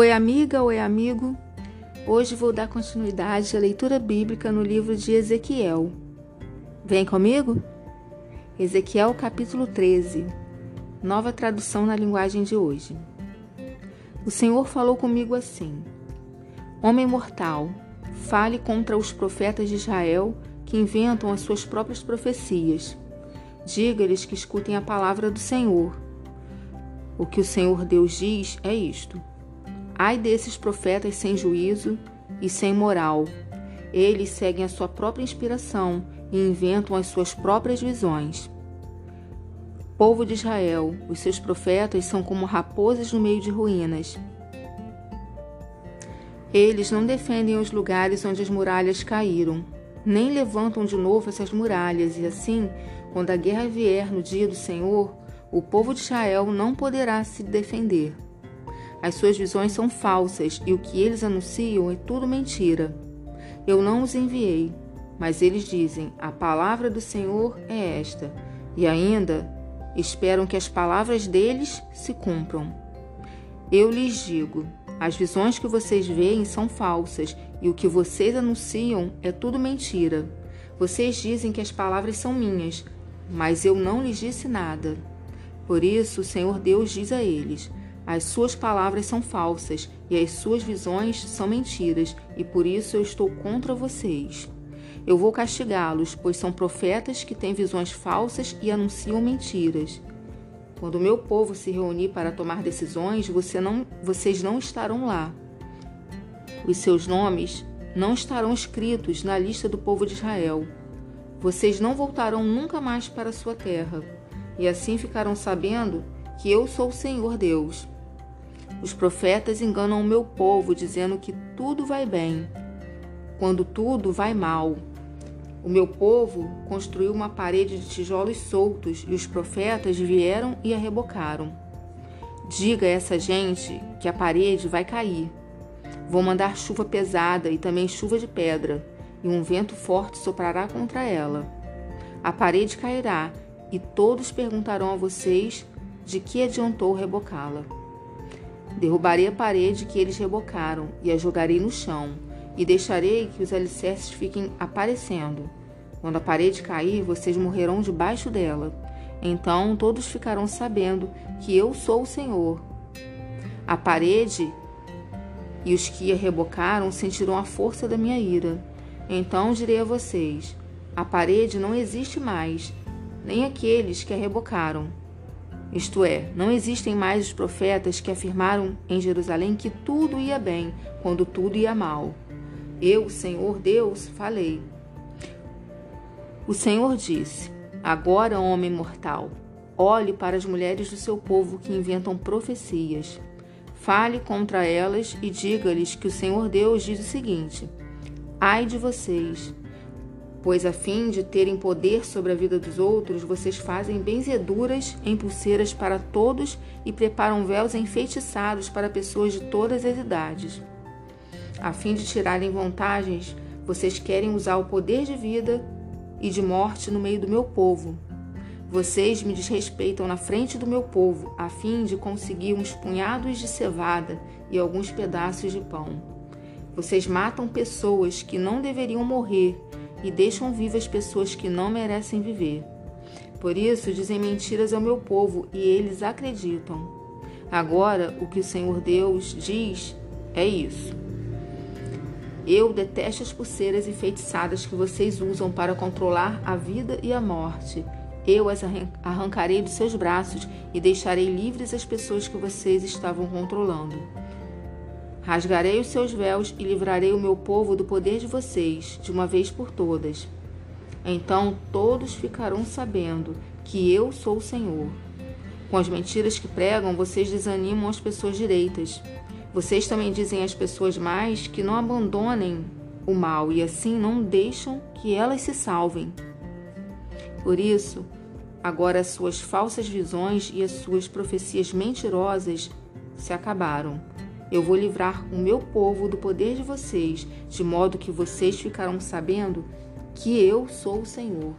Oi, amiga, oi, amigo. Hoje vou dar continuidade à leitura bíblica no livro de Ezequiel. Vem comigo? Ezequiel, capítulo 13. Nova tradução na linguagem de hoje. O Senhor falou comigo assim: Homem mortal, fale contra os profetas de Israel que inventam as suas próprias profecias. Diga-lhes que escutem a palavra do Senhor. O que o Senhor Deus diz é isto Ai desses profetas sem juízo e sem moral. Eles seguem a sua própria inspiração e inventam as suas próprias visões. Povo de Israel, os seus profetas são como raposas no meio de ruínas. Eles não defendem os lugares onde as muralhas caíram, nem levantam de novo essas muralhas, e assim, quando a guerra vier no dia do Senhor, o povo de Israel não poderá se defender. As suas visões são falsas e o que eles anunciam é tudo mentira. Eu não os enviei, mas eles dizem: A palavra do Senhor é esta, e ainda esperam que as palavras deles se cumpram. Eu lhes digo: as visões que vocês veem são falsas e o que vocês anunciam é tudo mentira. Vocês dizem que as palavras são minhas, mas eu não lhes disse nada. Por isso, o Senhor Deus diz a eles: as suas palavras são falsas e as suas visões são mentiras, e por isso eu estou contra vocês. Eu vou castigá-los, pois são profetas que têm visões falsas e anunciam mentiras. Quando o meu povo se reunir para tomar decisões, você não, vocês não estarão lá. Os seus nomes não estarão escritos na lista do povo de Israel. Vocês não voltarão nunca mais para sua terra, e assim ficarão sabendo que eu sou o Senhor Deus. Os profetas enganam o meu povo, dizendo que tudo vai bem, quando tudo vai mal. O meu povo construiu uma parede de tijolos soltos e os profetas vieram e a rebocaram. Diga a essa gente que a parede vai cair. Vou mandar chuva pesada e também chuva de pedra, e um vento forte soprará contra ela. A parede cairá, e todos perguntarão a vocês de que adiantou rebocá-la. Derrubarei a parede que eles rebocaram e a jogarei no chão, e deixarei que os alicerces fiquem aparecendo. Quando a parede cair, vocês morrerão debaixo dela. Então todos ficarão sabendo que eu sou o Senhor. A parede e os que a rebocaram sentirão a força da minha ira. Então direi a vocês: a parede não existe mais, nem aqueles que a rebocaram. Isto é, não existem mais os profetas que afirmaram em Jerusalém que tudo ia bem quando tudo ia mal. Eu, Senhor Deus, falei. O Senhor disse: Agora, homem mortal, olhe para as mulheres do seu povo que inventam profecias. Fale contra elas e diga-lhes que o Senhor Deus diz o seguinte: Ai de vocês, pois a fim de terem poder sobre a vida dos outros, vocês fazem benzeduras em pulseiras para todos e preparam véus enfeitiçados para pessoas de todas as idades. A fim de tirarem vantagens, vocês querem usar o poder de vida e de morte no meio do meu povo. Vocês me desrespeitam na frente do meu povo, a fim de conseguir uns punhados de cevada e alguns pedaços de pão. Vocês matam pessoas que não deveriam morrer e deixam vivas pessoas que não merecem viver. Por isso dizem mentiras ao meu povo e eles acreditam. Agora, o que o Senhor Deus diz é isso. Eu detesto as pulseiras enfeitiçadas que vocês usam para controlar a vida e a morte. Eu as arrancarei dos seus braços e deixarei livres as pessoas que vocês estavam controlando. Rasgarei os seus véus e livrarei o meu povo do poder de vocês, de uma vez por todas. Então todos ficarão sabendo que eu sou o Senhor. Com as mentiras que pregam, vocês desanimam as pessoas direitas. Vocês também dizem às pessoas mais que não abandonem o mal e assim não deixam que elas se salvem. Por isso, agora as suas falsas visões e as suas profecias mentirosas se acabaram eu vou livrar o meu povo do poder de vocês, de modo que vocês ficarão sabendo que eu sou o Senhor.